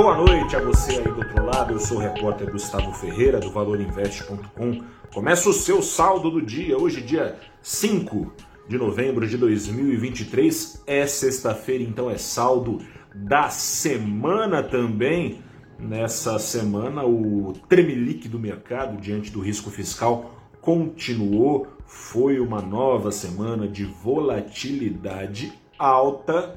Boa noite a você aí do outro lado. Eu sou o repórter Gustavo Ferreira do ValorInvest.com. Começa o seu saldo do dia, hoje, dia 5 de novembro de 2023. É sexta-feira, então é saldo da semana também. Nessa semana, o tremelique do mercado diante do risco fiscal continuou. Foi uma nova semana de volatilidade alta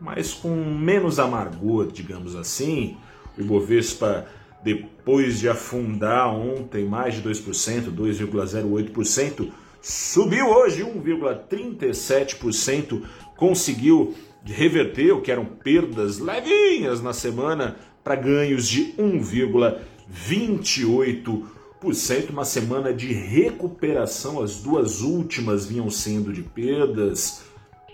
mas com menos amargor, digamos assim. O Ibovespa, depois de afundar ontem mais de 2%, 2,08%, subiu hoje 1,37%, conseguiu reverter o que eram perdas levinhas na semana para ganhos de 1,28%, uma semana de recuperação. As duas últimas vinham sendo de perdas,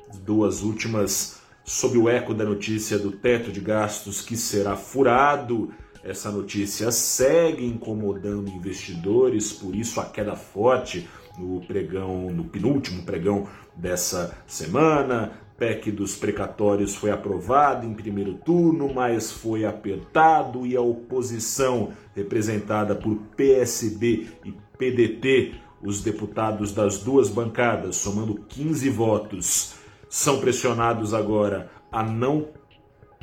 as duas últimas sob o eco da notícia do teto de gastos que será furado. Essa notícia segue incomodando investidores, por isso a queda forte no pregão, no penúltimo pregão dessa semana. PEC dos precatórios foi aprovado em primeiro turno, mas foi apertado e a oposição, representada por PSB e PDT, os deputados das duas bancadas, somando 15 votos, são pressionados agora a não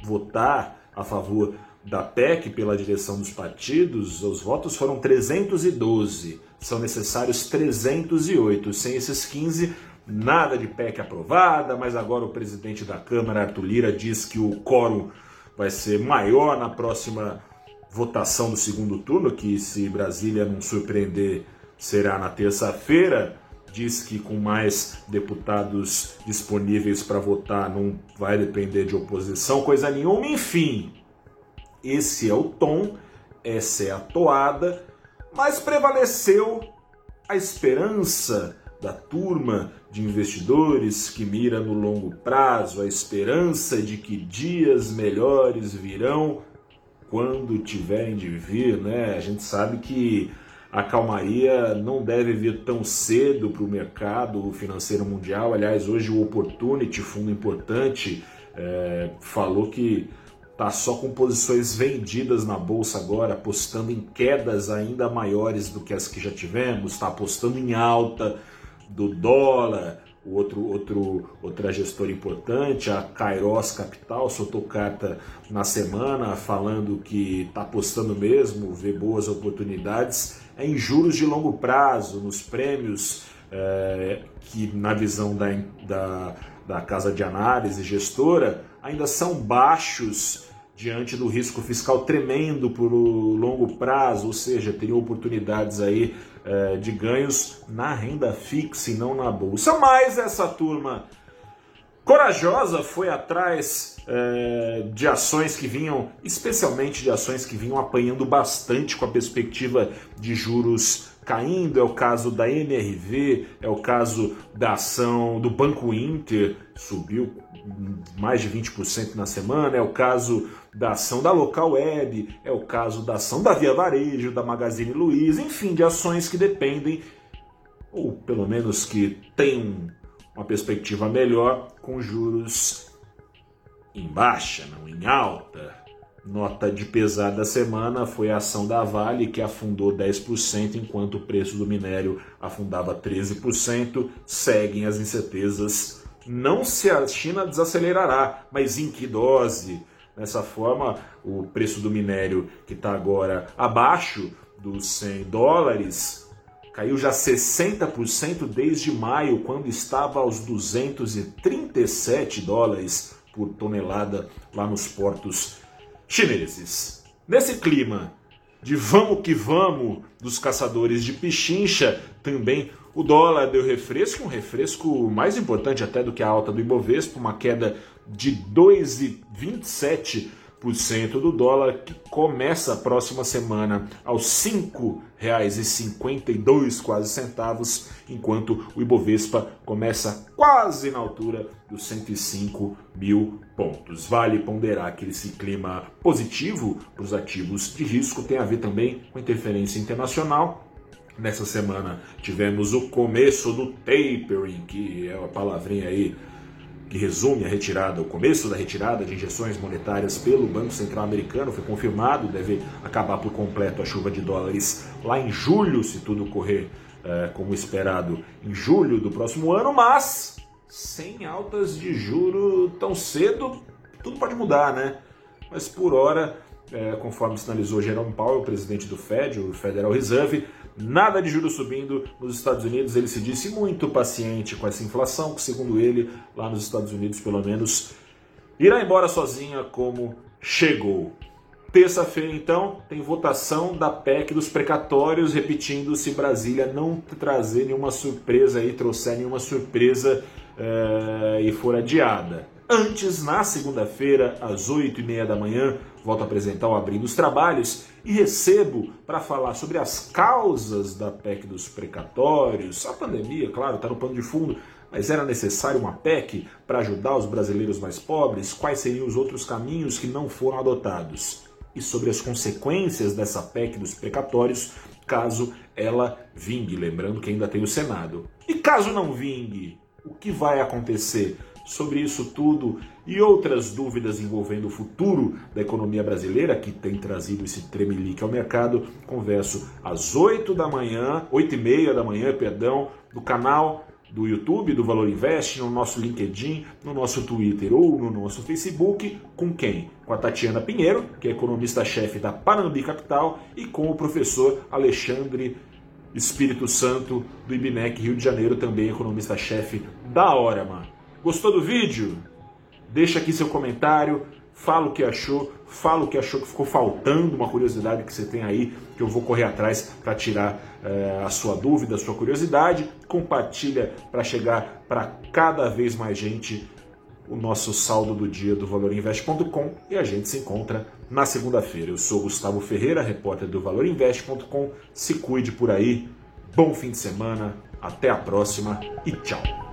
votar a favor da PEC pela direção dos partidos, os votos foram 312, são necessários 308. Sem esses 15, nada de PEC aprovada, mas agora o presidente da Câmara, Arthur Lira, diz que o quórum vai ser maior na próxima votação do segundo turno, que se Brasília não surpreender será na terça-feira diz que com mais deputados disponíveis para votar não vai depender de oposição, coisa nenhuma. Enfim, esse é o tom, essa é a toada, mas prevaleceu a esperança da turma de investidores que mira no longo prazo, a esperança de que dias melhores virão quando tiverem de vir, né? A gente sabe que a calmaria não deve vir tão cedo para o mercado financeiro mundial. Aliás, hoje o Opportunity, fundo importante, é, falou que está só com posições vendidas na bolsa agora, apostando em quedas ainda maiores do que as que já tivemos, está apostando em alta do dólar. Outro, outro, outra gestora importante, a Kairos Capital, soltou carta na semana falando que está apostando mesmo, vê boas oportunidades é em juros de longo prazo, nos prêmios é, que, na visão da, da, da casa de análise gestora, ainda são baixos diante do risco fiscal tremendo por longo prazo, ou seja, teriam oportunidades aí é, de ganhos na renda fixa e não na bolsa. Mas essa turma corajosa foi atrás é, de ações que vinham, especialmente de ações que vinham apanhando bastante com a perspectiva de juros caindo. É o caso da MRV, é o caso da ação do Banco Inter, subiu mais de 20% na semana, é o caso da ação da Local Web, é o caso da ação da Via Varejo, da Magazine Luiza, enfim, de ações que dependem, ou pelo menos que têm uma perspectiva melhor com juros em baixa, não em alta. Nota de pesar da semana foi a ação da Vale, que afundou 10%, enquanto o preço do minério afundava 13%. Seguem as incertezas. Não se a China desacelerará, mas em que dose? Dessa forma, o preço do minério, que está agora abaixo dos 100 dólares, caiu já 60% desde maio, quando estava aos 237 dólares por tonelada lá nos portos chineses. Nesse clima de vamos que vamos dos caçadores de pichincha, também o dólar deu refresco, um refresco mais importante até do que a alta do Ibovespa, uma queda de 2,27 do dólar, que começa a próxima semana aos R$ 5,52 quase centavos, enquanto o Ibovespa começa quase na altura dos 105 mil pontos. Vale ponderar que esse clima positivo para os ativos de risco tem a ver também com interferência internacional, Nessa semana tivemos o começo do tapering, que é uma palavrinha aí que resume a retirada, o começo da retirada de injeções monetárias pelo Banco Central Americano, foi confirmado, deve acabar por completo a chuva de dólares lá em julho, se tudo correr é, como esperado, em julho do próximo ano, mas sem altas de juro tão cedo, tudo pode mudar, né? Mas por hora, é, conforme sinalizou Jerome Powell, presidente do Fed, o Federal Reserve, nada de juros subindo nos Estados Unidos. Ele se disse muito paciente com essa inflação, que segundo ele, lá nos Estados Unidos, pelo menos, irá embora sozinha como chegou. Terça-feira, então, tem votação da PEC dos precatórios, repetindo se Brasília não trazer nenhuma surpresa aí, trouxer nenhuma surpresa é, e for adiada. Antes, na segunda-feira, às 8h30 da manhã, volto a apresentar o Abrindo os Trabalhos e recebo para falar sobre as causas da PEC dos precatórios. A pandemia, claro, está no pano de fundo, mas era necessário uma PEC para ajudar os brasileiros mais pobres? Quais seriam os outros caminhos que não foram adotados? E sobre as consequências dessa PEC dos precatórios, caso ela vingue, lembrando que ainda tem o Senado. E caso não vingue, o que vai acontecer? Sobre isso tudo e outras dúvidas envolvendo o futuro da economia brasileira, que tem trazido esse tremelique ao mercado, converso às 8 da manhã, 8 e meia da manhã, perdão, no canal do YouTube do Valor Invest, no nosso LinkedIn, no nosso Twitter ou no nosso Facebook, com quem? Com a Tatiana Pinheiro, que é economista-chefe da Panambi Capital, e com o professor Alexandre Espírito Santo do IBNEC Rio de Janeiro, também economista-chefe da Orama. Gostou do vídeo? Deixa aqui seu comentário, fala o que achou, fala o que achou que ficou faltando, uma curiosidade que você tem aí, que eu vou correr atrás para tirar é, a sua dúvida, a sua curiosidade. Compartilha para chegar para cada vez mais gente o nosso saldo do dia do valorinvest.com e a gente se encontra na segunda-feira. Eu sou Gustavo Ferreira, repórter do valorinvest.com. Se cuide por aí. Bom fim de semana, até a próxima e tchau.